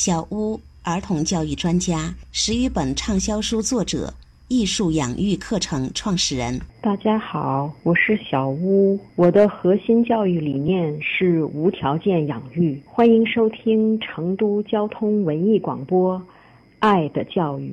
小屋儿童教育专家，十余本畅销书作者，艺术养育课程创始人。大家好，我是小屋。我的核心教育理念是无条件养育。欢迎收听成都交通文艺广播《爱的教育》。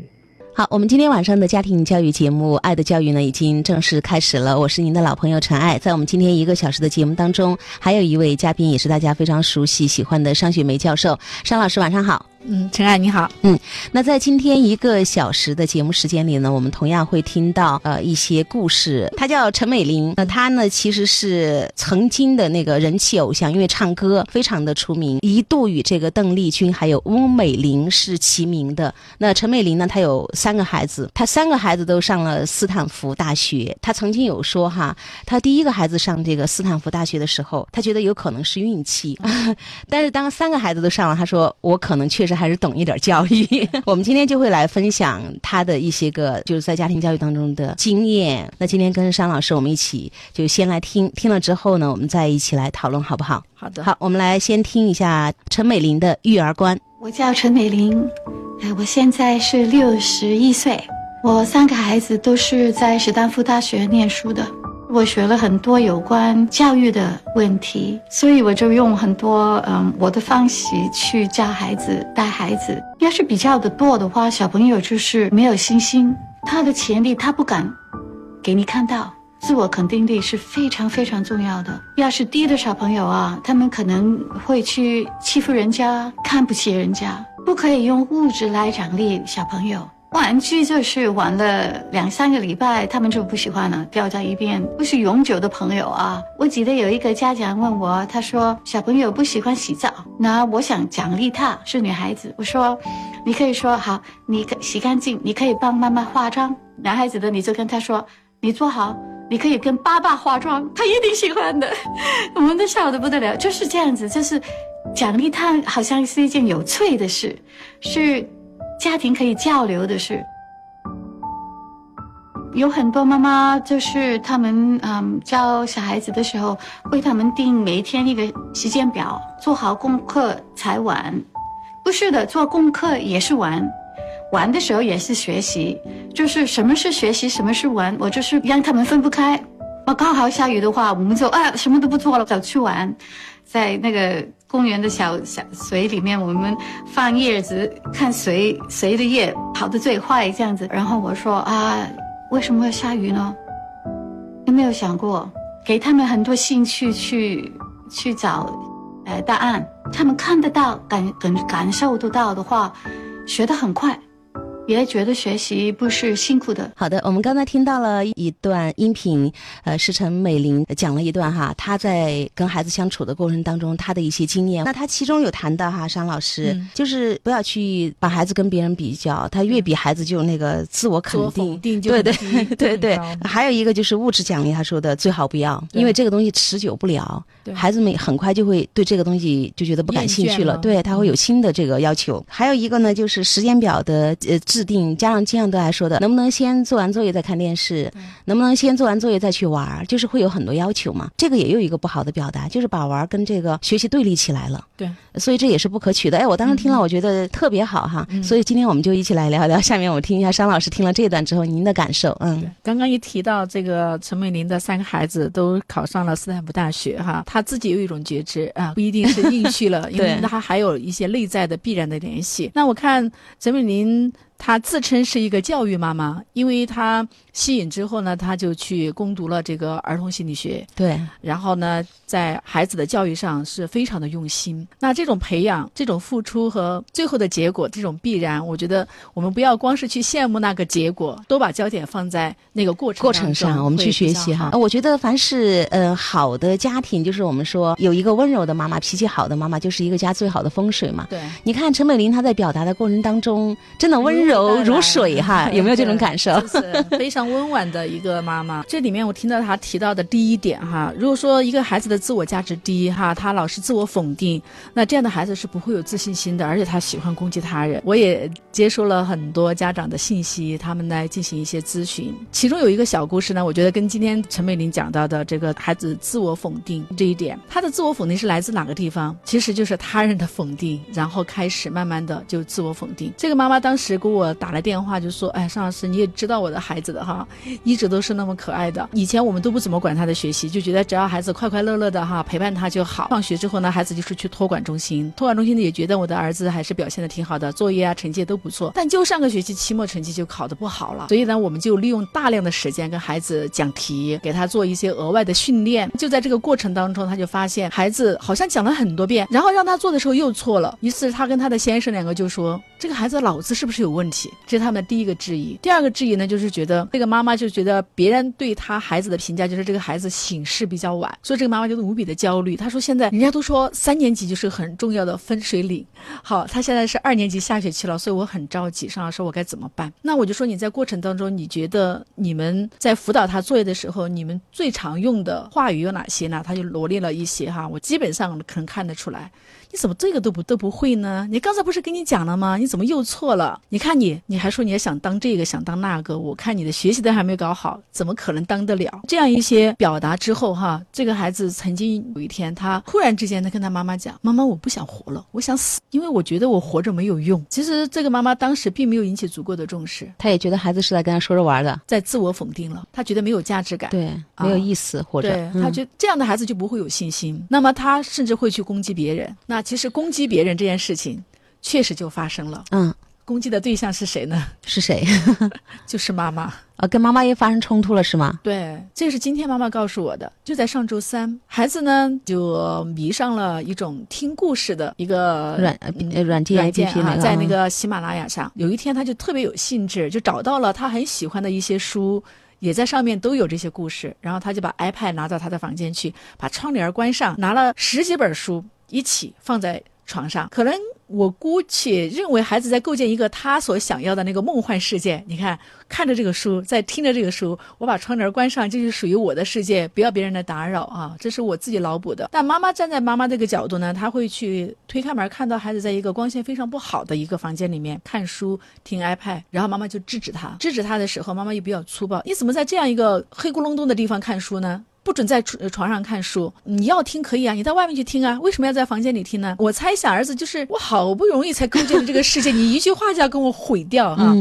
好，我们今天晚上的家庭教育节目《爱的教育》呢，已经正式开始了。我是您的老朋友陈爱，在我们今天一个小时的节目当中，还有一位嘉宾，也是大家非常熟悉、喜欢的商雪梅教授。商老师，晚上好。嗯，陈爱你好。嗯，那在今天一个小时的节目时间里呢，我们同样会听到呃一些故事。她叫陈美玲，那她呢其实是曾经的那个人气偶像，因为唱歌非常的出名，一度与这个邓丽君还有翁美玲是齐名的。那陈美玲呢，她有三个孩子，她三个孩子都上了斯坦福大学。她曾经有说哈，她第一个孩子上这个斯坦福大学的时候，她觉得有可能是运气，但是当三个孩子都上了，她说我可能确实。还是懂一点教育。我们今天就会来分享他的一些个就是在家庭教育当中的经验。那今天跟商老师我们一起就先来听，听了之后呢，我们再一起来讨论，好不好？好的。好，我们来先听一下陈美玲的育儿观。我叫陈美玲，哎，我现在是六十一岁，我三个孩子都是在史丹福大学念书的。我学了很多有关教育的问题，所以我就用很多嗯我的方式去教孩子、带孩子。要是比较的多的话，小朋友就是没有信心，他的潜力他不敢给你看到。自我肯定力是非常非常重要的。要是低的小朋友啊，他们可能会去欺负人家、看不起人家。不可以用物质来奖励小朋友。玩具就是玩了两三个礼拜，他们就不喜欢了，掉在一边，不是永久的朋友啊。我记得有一个家长问我，他说小朋友不喜欢洗澡，那我想奖励他，是女孩子，我说，你可以说好，你洗干净，你可以帮妈妈化妆。男孩子的你就跟他说，你做好，你可以跟爸爸化妆，他一定喜欢的。我们都笑得不得了，就是这样子，就是奖励他，好像是一件有趣的事，是。家庭可以交流的是，有很多妈妈就是他们嗯教小孩子的时候，为他们定每一天一个时间表，做好功课才玩。不是的，做功课也是玩，玩的时候也是学习。就是什么是学习，什么是玩，我就是让他们分不开。我，刚好下雨的话，我们就啊什么都不做了，走去玩，在那个。公园的小小水里面，我们放叶子，看谁谁的叶跑得最快，这样子。然后我说啊，为什么要下雨呢？有没有想过给他们很多兴趣去去找，呃，答案？他们看得到、感感感受得到的话，学得很快。也觉得学习不是辛苦的。好的，我们刚才听到了一段音频，呃，是陈美玲讲了一段哈，她在跟孩子相处的过程当中，她的一些经验。那她其中有谈到哈，商老师就是不要去把孩子跟别人比较，他越比孩子就那个自我肯定，对对 对对。还有一个就是物质奖励，他说的最好不要，因为这个东西持久不了，孩子们很快就会对这个东西就觉得不感兴趣了，对他会有新的这个要求。还有一个呢，就是时间表的呃。制定家长经常都爱说的，能不能先做完作业再看电视？能不能先做完作业再去玩？就是会有很多要求嘛。这个也有一个不好的表达，就是把玩跟这个学习对立起来了。对，所以这也是不可取的。哎，我当时听了，我觉得特别好哈。所以今天我们就一起来聊聊。下面我听一下商老师听了这段之后您的感受。嗯，刚刚一提到这个陈美玲的三个孩子都考上了斯坦福大学哈，他自己有一种觉知啊，不一定是运气了，因为他还有一些内在的必然的联系。那我看陈美玲。她自称是一个教育妈妈，因为她吸引之后呢，她就去攻读了这个儿童心理学。对，然后呢，在孩子的教育上是非常的用心。那这种培养、这种付出和最后的结果，这种必然，我觉得我们不要光是去羡慕那个结果，都把焦点放在那个过程过程上，我们去学习哈。我觉得凡是呃好的家庭，就是我们说有一个温柔的妈妈、脾气好的妈妈，就是一个家最好的风水嘛。对，你看陈美玲她在表达的过程当中，真的温。温柔如水哈，有没有这种感受？是非常温婉的一个妈妈。这里面我听到她提到的第一点哈，如果说一个孩子的自我价值低哈，他老是自我否定，那这样的孩子是不会有自信心的，而且他喜欢攻击他人。我也接收了很多家长的信息，他们来进行一些咨询，其中有一个小故事呢，我觉得跟今天陈美玲讲到的这个孩子自我否定这一点，他的自我否定是来自哪个地方？其实就是他人的否定，然后开始慢慢的就自我否定。这个妈妈当时给我我打了电话，就说：“哎，尚老师，你也知道我的孩子的哈，一直都是那么可爱的。以前我们都不怎么管他的学习，就觉得只要孩子快快乐乐的哈，陪伴他就好。放学之后呢，孩子就是去托管中心，托管中心呢也觉得我的儿子还是表现的挺好的，作业啊成绩都不错。但就上个学期期末成绩就考得不好了，所以呢，我们就利用大量的时间跟孩子讲题，给他做一些额外的训练。就在这个过程当中，他就发现孩子好像讲了很多遍，然后让他做的时候又错了。于是他跟他的先生两个就说：“这个孩子脑子是不是有问题问题？”这是他们的第一个质疑。第二个质疑呢，就是觉得这个妈妈就觉得别人对他孩子的评价就是这个孩子醒事比较晚，所以这个妈妈就无比的焦虑。她说：“现在人家都说三年级就是很重要的分水岭，好，她现在是二年级下学期了，所以我很着急。上老师，我该怎么办？”那我就说你在过程当中，你觉得你们在辅导他作业的时候，你们最常用的话语有哪些呢？他就罗列了一些哈，我基本上可能看得出来。你怎么这个都不都不会呢？你刚才不是跟你讲了吗？你怎么又错了？你看你，你还说你还想当这个想当那个？我看你的学习都还没搞好，怎么可能当得了？这样一些表达之后哈，这个孩子曾经有一天，他突然之间他跟他妈妈讲：“妈妈，我不想活了，我想死，因为我觉得我活着没有用。”其实这个妈妈当时并没有引起足够的重视，她也觉得孩子是在跟他说着玩的，在自我否定了，她觉得没有价值感，对，没有意思，或者他觉这样的孩子就不会有信心，那么他甚至会去攻击别人。那其实攻击别人这件事情，确实就发生了。嗯，攻击的对象是谁呢？是谁？就是妈妈。啊，跟妈妈也发生冲突了是吗？对，这是今天妈妈告诉我的。就在上周三，孩子呢就迷上了一种听故事的一个软软件软件啊，在那个喜马拉雅上。有一天，他就特别有兴致，就找到了他很喜欢的一些书，也在上面都有这些故事。然后他就把 iPad 拿到他的房间去，把窗帘关上，拿了十几本书一起放在床上，可能。我姑且认为孩子在构建一个他所想要的那个梦幻世界。你看，看着这个书，在听着这个书，我把窗帘关上，这是属于我的世界，不要别人的打扰啊！这是我自己脑补的。但妈妈站在妈妈这个角度呢，她会去推开门，看到孩子在一个光线非常不好的一个房间里面看书、听 iPad，然后妈妈就制止他。制止他的时候，妈妈又比较粗暴：“你怎么在这样一个黑咕隆咚的地方看书呢？”不准在床床上看书，你要听可以啊，你到外面去听啊，为什么要在房间里听呢？我猜想儿子就是我好不容易才构建的这个世界，你一句话就要跟我毁掉哈。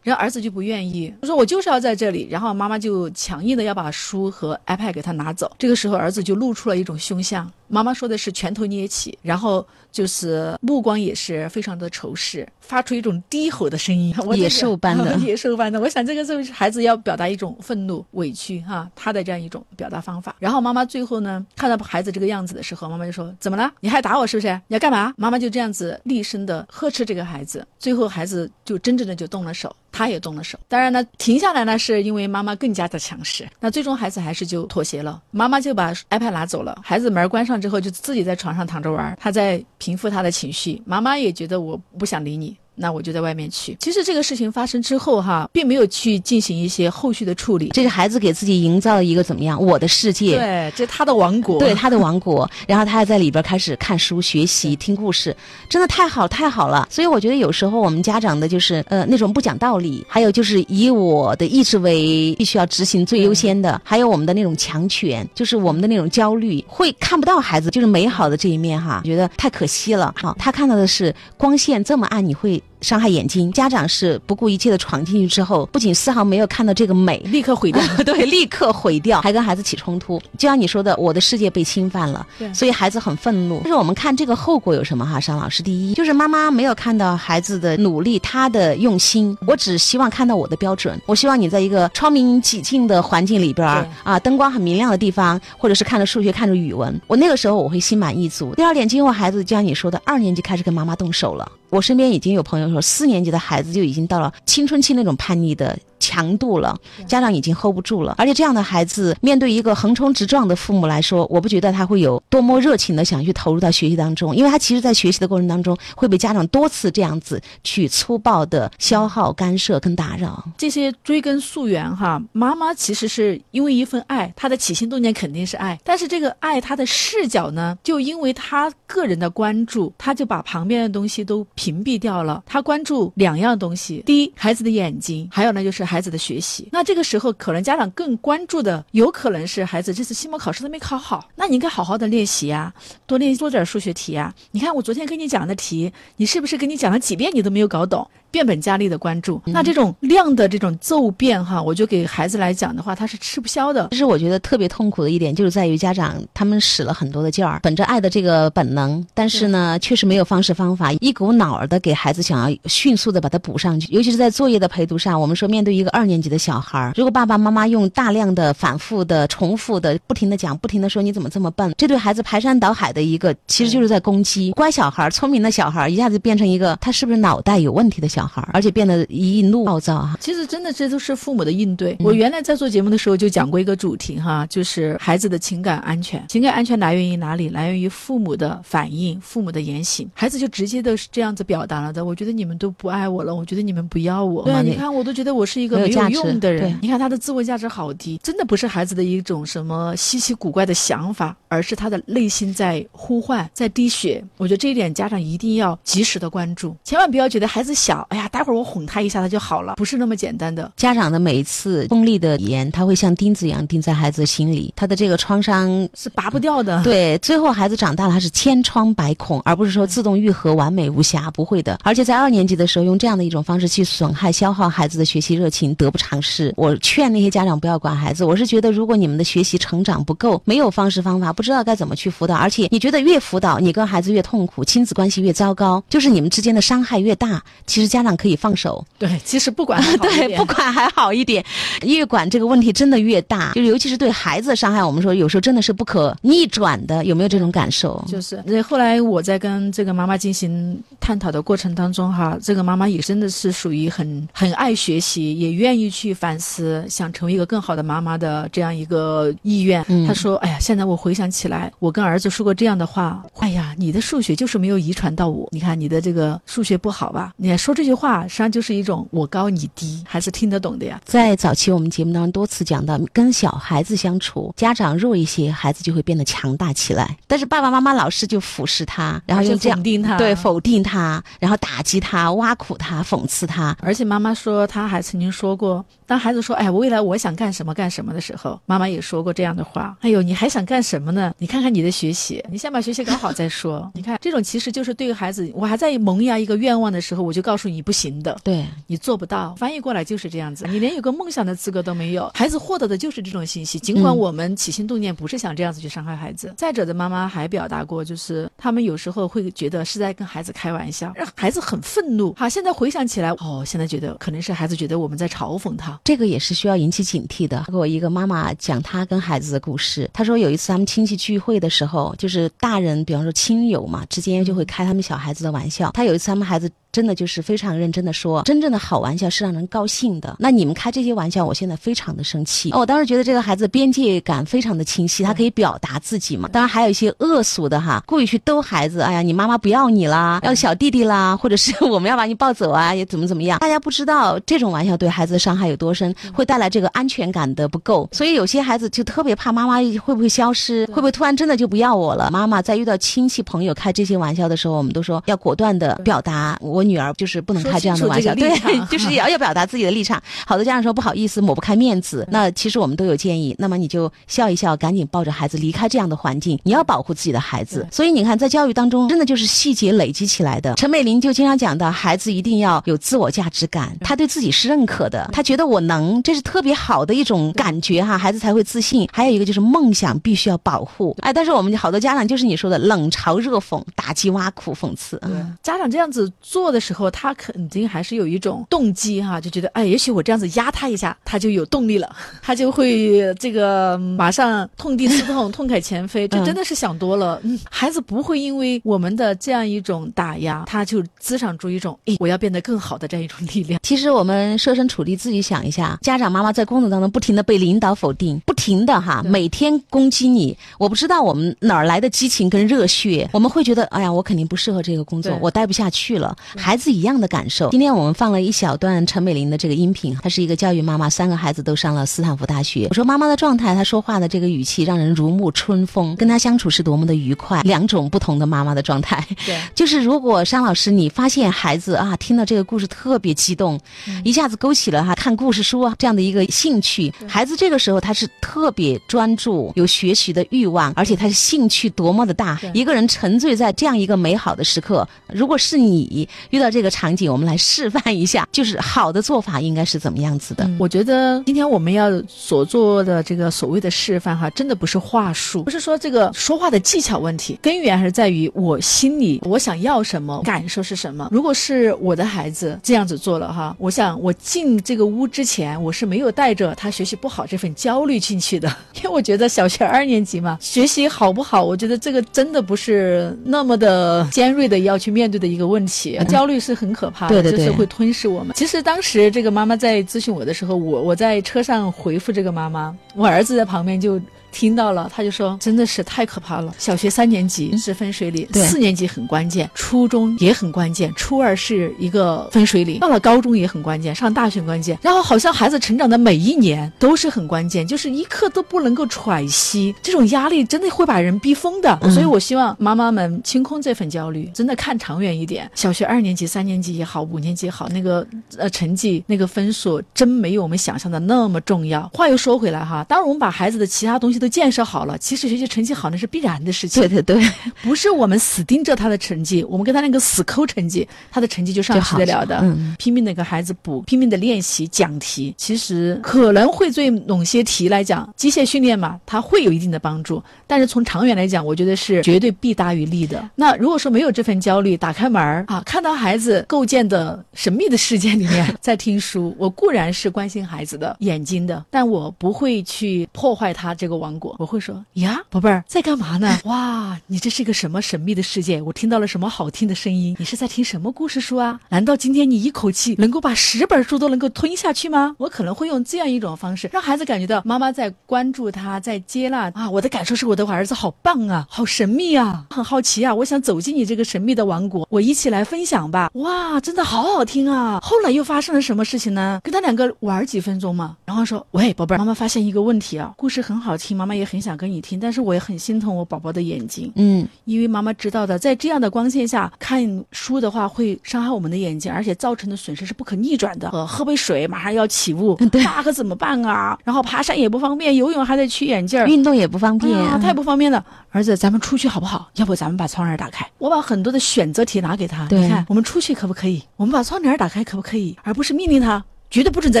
然后儿子就不愿意，他说我就是要在这里。然后妈妈就强硬的要把书和 iPad 给他拿走。这个时候儿子就露出了一种凶相。妈妈说的是拳头捏起，然后就是目光也是非常的仇视，发出一种低吼的声音，野兽般的，野兽般的。我想这个是孩子要表达一种愤怒、委屈哈，他的这样一种表达方法。然后妈妈最后呢，看到孩子这个样子的时候，妈妈就说：“怎么了？你还打我是不是？你要干嘛？”妈妈就这样子厉声的呵斥这个孩子。最后孩子就真正的就动了手。他也动了手，当然呢，停下来呢，是因为妈妈更加的强势。那最终孩子还是就妥协了，妈妈就把 iPad 拿走了，孩子门关上之后就自己在床上躺着玩，他在平复他的情绪。妈妈也觉得我不想理你。那我就在外面去。其实这个事情发生之后哈，并没有去进行一些后续的处理。这是孩子给自己营造了一个怎么样？我的世界。对，这是他的王国。对，他的王国。然后他还在里边开始看书、学习、听故事，真的太好太好了。所以我觉得有时候我们家长的就是呃那种不讲道理，还有就是以我的意志为必须要执行最优先的，还有我们的那种强权，就是我们的那种焦虑，会看不到孩子就是美好的这一面哈，觉得太可惜了。好，他看到的是光线这么暗，你会。伤害眼睛，家长是不顾一切的闯进去之后，不仅丝毫没有看到这个美，立刻毁掉，对，立刻毁掉，还跟孩子起冲突。就像你说的，我的世界被侵犯了，对，所以孩子很愤怒。就是我们看这个后果有什么哈，尚老师，第一就是妈妈没有看到孩子的努力，他的用心，我只希望看到我的标准。我希望你在一个窗明几净的环境里边儿啊，灯光很明亮的地方，或者是看着数学，看着语文，我那个时候我会心满意足。第二点，今后孩子就像你说的，二年级开始跟妈妈动手了。我身边已经有朋友四年级的孩子就已经到了青春期那种叛逆的。强度了，家长已经 hold 不住了。而且这样的孩子面对一个横冲直撞的父母来说，我不觉得他会有多么热情的想去投入到学习当中，因为他其实在学习的过程当中会被家长多次这样子去粗暴的消耗、干涉跟打扰。这些追根溯源哈，妈妈其实是因为一份爱，她的起心动念肯定是爱，但是这个爱她的视角呢，就因为她个人的关注，她就把旁边的东西都屏蔽掉了。她关注两样东西：第一，孩子的眼睛；还有呢，就是孩子的学习。那这个时候，可能家长更关注的，有可能是孩子这次期末考试都没考好，那你应该好好的练习啊，多练多点数学题啊。你看我昨天跟你讲的题，你是不是跟你讲了几遍你都没有搞懂？变本加厉的关注，那这种量的这种骤变哈，我就给孩子来讲的话，他是吃不消的。其实我觉得特别痛苦的一点，就是在于家长他们使了很多的劲儿，本着爱的这个本能，但是呢，确实没有方式方法，一股脑儿的给孩子想要迅速的把它补上去。尤其是在作业的陪读上，我们说面对一个二年级的小孩儿，如果爸爸妈妈用大量的反复的、重复的、不停的讲、不停的说你怎么这么笨，这对孩子排山倒海的一个，其实就是在攻击。乖小孩、聪明的小孩，一下子变成一个他是不是脑袋有问题的小孩，而且变得易怒暴躁哈。其实真的这都是父母的应对。我原来在做节目的时候就讲过一个主题哈，就是孩子的情感安全。情感安全来源于哪里？来源于父母的反应、父母的言行。孩子就直接的是这样子表达了的。我觉得你们都不爱我了，我觉得你们不要我。对啊，你看我都觉得我是一个没有用的人。你看他的自我价值好低，真的不是孩子的一种什么稀奇古怪的想法，而是他的内心在呼唤，在滴血。我觉得这一点家长一定要及时的关注，千万不要觉得孩子小，哎呀，待会儿我哄他一下他就好了，不是那么简单的。家长的每一次锋利的语言，他会像钉子一样钉在孩子的心里，他的这个创伤是拔不掉的。对，最后孩子长大了，他是千疮百孔，而不是说自动愈合、完美无瑕，不会的。而且在二年级的时候，用这样的一种方式去损害、消耗孩子的学习热情，得不偿失。我劝那些家长不要管孩子，我是觉得，如果你们的学习成长不够，没有方式方法，不知道该怎么去辅导，而且你觉得越辅导，你跟孩子越痛苦，亲子关系越糟糕，就是你们之间的伤害越大。其实家长可以放手。对，其实不管 对不管还好一点，越管这个问题真的越大，就是尤其是对孩子的伤害，我们说有时候真的是不可逆转的，有没有这种感受？就是那后来我在跟这个妈妈进行探讨的过程当中，哈，这个妈妈也真的是属于很很爱学习，也愿意去反思，想成为一个更好的妈妈的这样一个意愿。她说：“哎呀，现在我回想起来，我跟儿子说过这样的话，哎呀，你的数学就是没有遗传到我，你看你的这个数学不好吧？你看说这句话，实际上就是一种我高你低，还是听得懂的呀。”在早期我们节目当中多次讲到，跟小孩子相处，家长弱一些，孩子就会变得强大起来。但是爸爸妈妈老是就俯视他，然后就这样否定他，对否定他，然后打击他、挖苦他、讽刺他。而且妈妈说，她还曾经说过，当孩子说“哎，我未来我想干什么干什么”的时候，妈妈也说过这样的话：“哎呦，你还想干什么呢？你看看你的学习，你先把学习搞好再说。”你看，这种其实就是对于孩子，我还在萌芽一个愿望的时候，我就告诉你不行的，对你做不到。翻译过来就是这样子，你连有个梦想的资格都没有。孩子获得的就是这种信息，尽管我们起心动念不是想这样子去伤害孩子。再者的，妈妈还表达过，就是他们有时候会觉得是在跟孩子开玩笑，让孩子很愤怒。好，现在回想起来，哦，现在觉得可能是孩子觉得我们在嘲讽他，这个也是需要引起警惕的。给我一个妈妈讲她跟孩子的故事，她说有一次他们亲戚聚会的时候，就是大人，比方说亲友嘛之间就会开他们小孩子的玩笑。她有一次他们孩子。真的就是非常认真的说，真正的好玩笑是让人高兴的。那你们开这些玩笑，我现在非常的生气。哦我当时觉得这个孩子边界感非常的清晰，他可以表达自己嘛。当然还有一些恶俗的哈，故意去逗孩子。哎呀，你妈妈不要你啦，要小弟弟啦，或者是我们要把你抱走啊，也怎么怎么样。大家不知道这种玩笑对孩子的伤害有多深，会带来这个安全感的不够。所以有些孩子就特别怕妈妈会不会消失，会不会突然真的就不要我了。妈妈在遇到亲戚朋友开这些玩笑的时候，我们都说要果断的表达，我女儿就是不能。开这样的玩笑，对，就是要要表达自己的立场。好多家长说不好意思，抹不开面子。那其实我们都有建议，那么你就笑一笑，赶紧抱着孩子离开这样的环境。你要保护自己的孩子。所以你看，在教育当中，真的就是细节累积起来的。陈美玲就经常讲到，孩子一定要有自我价值感，他对自己是认可的，他觉得我能，这是特别好的一种感觉哈，孩子才会自信。还有一个就是梦想必须要保护。哎，但是我们好多家长就是你说的冷嘲热讽、打击、挖苦、讽刺。对，家长这样子做的时候，他肯定还是有一种动机哈，就觉得哎，也许我这样子压他一下，他就有动力了，他就会这个马上痛定思痛，痛改前非。这真的是想多了。嗯，孩子不会因为我们的这样一种打压，他就滋长出一种哎，我要变得更好的这样一种力量。其实我们设身处地自己想一下，家长妈妈在工作当中不停的被领导否定，不停的哈，每天攻击你，我不知道我们哪儿来的激情跟热血，我们会觉得哎呀，我肯定不适合这个工作，我待不下去了。孩子一样的感受。今天我们放了一小段陈美玲的这个音频，她是一个教育妈妈，三个孩子都上了斯坦福大学。我说妈妈的状态，她说话的这个语气让人如沐春风，跟她相处是多么的愉快。两种不同的妈妈的状态，对，就是如果商老师你发现孩子啊听到这个故事特别激动，一下子勾起了哈看故事书啊这样的一个兴趣，孩子这个时候他是特别专注，有学习的欲望，而且他是兴趣多么的大。一个人沉醉在这样一个美好的时刻，如果是你遇到这个场景，我们来示范一下，就是好的做法应该是怎么样子的？我觉得今天我们要所做的这个所谓的示范哈，真的不是话术，不是说这个说话的技巧问题，根源还是在于我心里我想要什么，感受是什么。如果是我的孩子这样子做了哈，我想我进这个屋之前，我是没有带着他学习不好这份焦虑进去的，因为我觉得小学二年级嘛，学习好不好，我觉得这个真的不是那么的尖锐的要去面对的一个问题，焦虑是很可怕的，就是会吞噬我们。其实当时这个妈妈在咨询我的时候，我我在车上回复这个妈妈，我儿子在旁边就。听到了，他就说：“真的是太可怕了！小学三年级是分水岭，四年级很关键，初中也很关键，初二是一个分水岭，到了高中也很关键，上大学关键。然后好像孩子成长的每一年都是很关键，就是一刻都不能够喘息，这种压力真的会把人逼疯的。所以我希望妈妈们清空这份焦虑，真的看长远一点。小学二年级、三年级也好，五年级也好，那个呃成绩、那个分数真没有我们想象的那么重要。话又说回来哈，当我们把孩子的其他东西。都建设好了，其实学习成绩好那是必然的事情。对对对，不是我们死盯着他的成绩，我们跟他那个死抠成绩，他的成绩就上去得了的。嗯，拼命的给孩子补，拼命的练习讲题，其实可能会对某些题来讲，机械训练嘛，它会有一定的帮助。但是从长远来讲，我觉得是绝对弊大于利的。那如果说没有这份焦虑，打开门儿啊，看到孩子构建的神秘的世界里面 在听书，我固然是关心孩子的眼睛的，但我不会去破坏他这个网。我会说呀，宝贝儿在干嘛呢？哇，你这是一个什么神秘的世界？我听到了什么好听的声音？你是在听什么故事书啊？难道今天你一口气能够把十本书都能够吞下去吗？我可能会用这样一种方式，让孩子感觉到妈妈在关注他，在接纳啊。我的感受是我的儿子好棒啊，好神秘啊，很好奇啊，我想走进你这个神秘的王国，我一起来分享吧。哇，真的好好听啊！后来又发生了什么事情呢？跟他两个玩几分钟嘛，然后说，喂，宝贝儿，妈妈发现一个问题啊，故事很好听吗？妈妈也很想跟你听，但是我也很心疼我宝宝的眼睛。嗯，因为妈妈知道的，在这样的光线下看书的话，会伤害我们的眼睛，而且造成的损失是不可逆转的。呃，喝杯水马上要起雾，那可怎么办啊？然后爬山也不方便，游泳还得取眼镜，运动也不方便，太不方便了。儿子，咱们出去好不好？要不咱们把窗帘打开，我把很多的选择题拿给他。你看，我们出去可不可以？我们把窗帘打开可不可以？而不是命令他。绝对不准在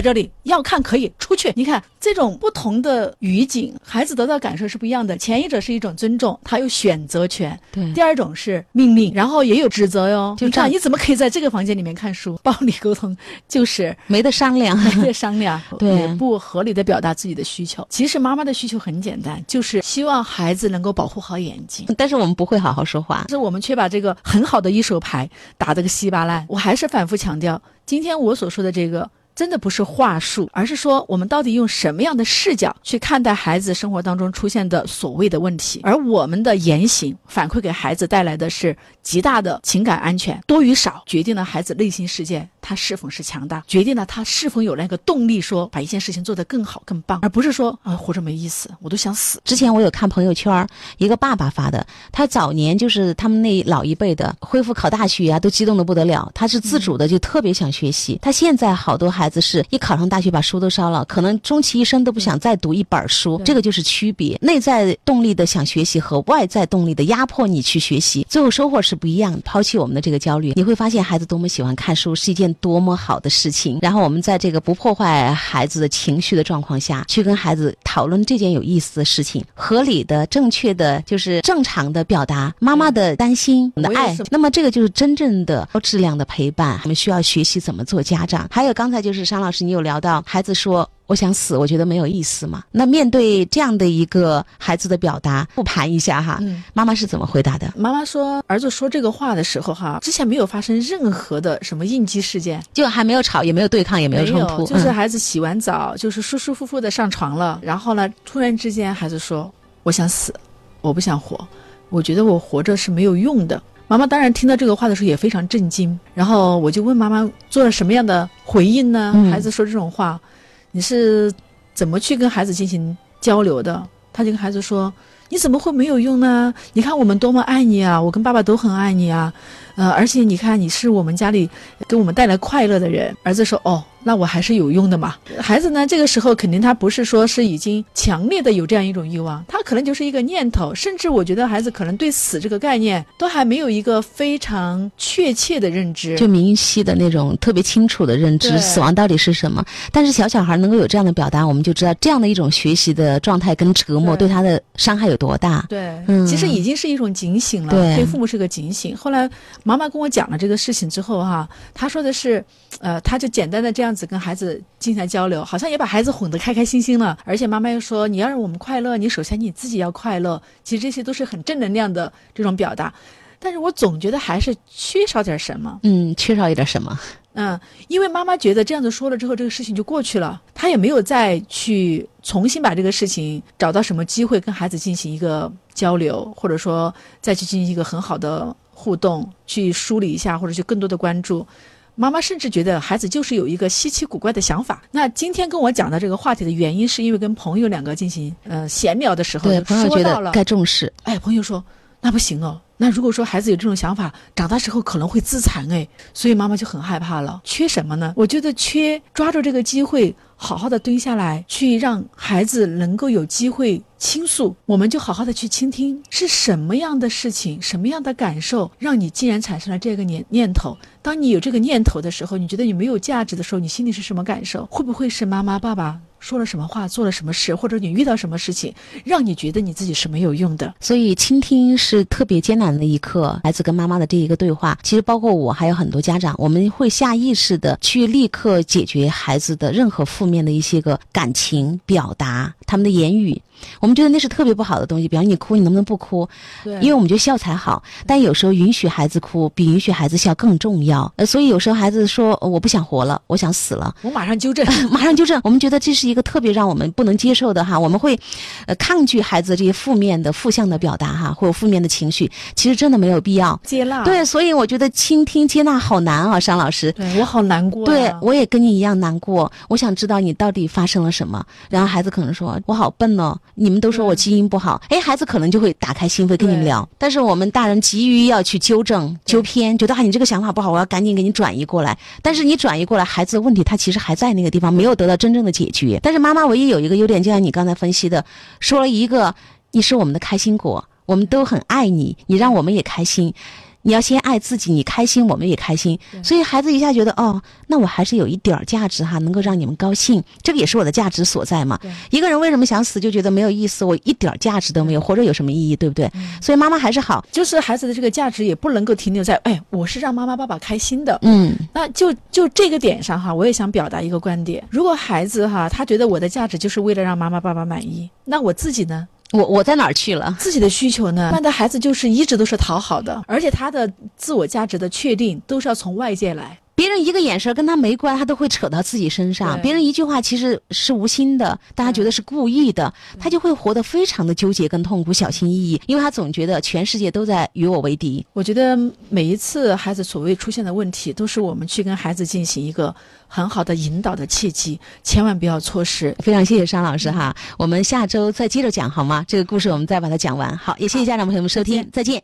这里，要看可以出去。你看这种不同的语境，孩子得到感受是不一样的。前一者是一种尊重，他有选择权；对，第二种是命令，然后也有指责哟。就这样，你怎么可以在这个房间里面看书？暴力沟通就是没得商量，没得商量，对，不合理的表达自己的需求。其实妈妈的需求很简单，就是希望孩子能够保护好眼睛。但是我们不会好好说话，是我们却把这个很好的一手牌打得个稀巴烂。我还是反复强调，今天我所说的这个。真的不是话术，而是说我们到底用什么样的视角去看待孩子生活当中出现的所谓的问题，而我们的言行反馈给孩子带来的是极大的情感安全，多与少决定了孩子内心世界他是否是强大，决定了他是否有那个动力说把一件事情做得更好更棒，而不是说啊活着没意思，我都想死。之前我有看朋友圈，一个爸爸发的，他早年就是他们那老一辈的恢复考大学啊，都激动的不得了，他是自主的就特别想学习，他现在好多孩。孩子是一考上大学把书都烧了，可能终其一生都不想再读一本书，这个就是区别。内在动力的想学习和外在动力的压迫你去学习，最后收获是不一样的。抛弃我们的这个焦虑，你会发现孩子多么喜欢看书，是一件多么好的事情。然后我们在这个不破坏孩子的情绪的状况下去跟孩子讨论这件有意思的事情，合理的、正确的，就是正常的表达妈妈的担心、的爱。那么这个就是真正的高质量的陪伴。我们需要学习怎么做家长。还有刚才就是商老师，你有聊到孩子说。我想死，我觉得没有意思嘛。那面对这样的一个孩子的表达，复盘一下哈，妈妈是怎么回答的？妈妈说，儿子说这个话的时候哈，之前没有发生任何的什么应激事件，就还没有吵，也没有对抗，也没有冲突，就是孩子洗完澡，就是舒舒服服的上床了。然后呢，突然之间孩子说：“我想死，我不想活，我觉得我活着是没有用的。”妈妈当然听到这个话的时候也非常震惊。然后我就问妈妈做了什么样的回应呢？孩子说这种话。你是怎么去跟孩子进行交流的？他就跟孩子说：“你怎么会没有用呢？你看我们多么爱你啊！我跟爸爸都很爱你啊！呃，而且你看你是我们家里给我们带来快乐的人。”儿子说：“哦。”那我还是有用的嘛？孩子呢？这个时候肯定他不是说是已经强烈的有这样一种欲望，他可能就是一个念头，甚至我觉得孩子可能对死这个概念都还没有一个非常确切的认知，就明晰的那种特别清楚的认知，死亡到底是什么？但是小小孩能够有这样的表达，我们就知道这样的一种学习的状态跟折磨对他的伤害有多大。对，嗯，其实已经是一种警醒了，对父母是个警醒。后来妈妈跟我讲了这个事情之后，哈，他说的是，呃，他就简单的这样。子跟孩子进行交流，好像也把孩子哄得开开心心了。而且妈妈又说：“你要让我们快乐，你首先你自己要快乐。”其实这些都是很正能量的这种表达。但是我总觉得还是缺少点什么。嗯，缺少一点什么？嗯，因为妈妈觉得这样子说了之后，这个事情就过去了，她也没有再去重新把这个事情找到什么机会跟孩子进行一个交流，或者说再去进行一个很好的互动，去梳理一下，或者去更多的关注。妈妈甚至觉得孩子就是有一个稀奇古怪的想法。那今天跟我讲的这个话题的原因，是因为跟朋友两个进行呃闲聊的时候，对朋友觉得该重视。哎，朋友说那不行哦。那如果说孩子有这种想法，长大之后可能会自残哎，所以妈妈就很害怕了。缺什么呢？我觉得缺抓住这个机会，好好的蹲下来，去让孩子能够有机会倾诉，我们就好好的去倾听，是什么样的事情，什么样的感受，让你竟然产生了这个念念头。当你有这个念头的时候，你觉得你没有价值的时候，你心里是什么感受？会不会是妈妈、爸爸？说了什么话，做了什么事，或者你遇到什么事情，让你觉得你自己是没有用的？所以倾听是特别艰难的一刻。孩子跟妈妈的这一个对话，其实包括我，还有很多家长，我们会下意识的去立刻解决孩子的任何负面的一些个感情表达，他们的言语。我们觉得那是特别不好的东西，比方你哭，你能不能不哭？对，因为我们觉得笑才好。但有时候允许孩子哭，比允许孩子笑更重要。呃，所以有时候孩子说我不想活了，我想死了，我马上纠正，马上纠正。我们觉得这是一个特别让我们不能接受的哈，我们会，呃，抗拒孩子这些负面的、负向的表达哈，会有负面的情绪。其实真的没有必要接纳。对，所以我觉得倾听、接纳好难啊，商老师。对我好难过。对，我也跟你一样难过。我想知道你到底发生了什么。然后孩子可能说：“我好笨哦。”你们都说我基因不好，哎，孩子可能就会打开心扉跟你们聊。但是我们大人急于要去纠正、纠偏，觉得啊你这个想法不好，我要赶紧给你转移过来。但是你转移过来，孩子的问题他其实还在那个地方，没有得到真正的解决。但是妈妈唯一有一个优点，就像你刚才分析的，说了一个你是我们的开心果，我们都很爱你，你让我们也开心。你要先爱自己，你开心，我们也开心。所以孩子一下觉得，哦，那我还是有一点儿价值哈，能够让你们高兴，这个也是我的价值所在嘛。一个人为什么想死，就觉得没有意思，我一点价值都没有，活着有什么意义，对不对？所以妈妈还是好，就是孩子的这个价值也不能够停留在，哎，我是让妈妈爸爸开心的。嗯，那就就这个点上哈，我也想表达一个观点：如果孩子哈，他觉得我的价值就是为了让妈妈爸爸满意，那我自己呢？我我在哪儿去了？自己的需求呢？慢的孩子就是一直都是讨好的，而且他的自我价值的确定都是要从外界来。别人一个眼神跟他没关，他都会扯到自己身上。别人一句话其实是无心的，大家觉得是故意的，他就会活得非常的纠结跟痛苦，小心翼翼，因为他总觉得全世界都在与我为敌。我觉得每一次孩子所谓出现的问题，都是我们去跟孩子进行一个很好的引导的契机，千万不要错失。非常谢谢沙老师哈，我们下周再接着讲好吗？这个故事我们再把它讲完。好，也谢谢家长朋友们收听，再见。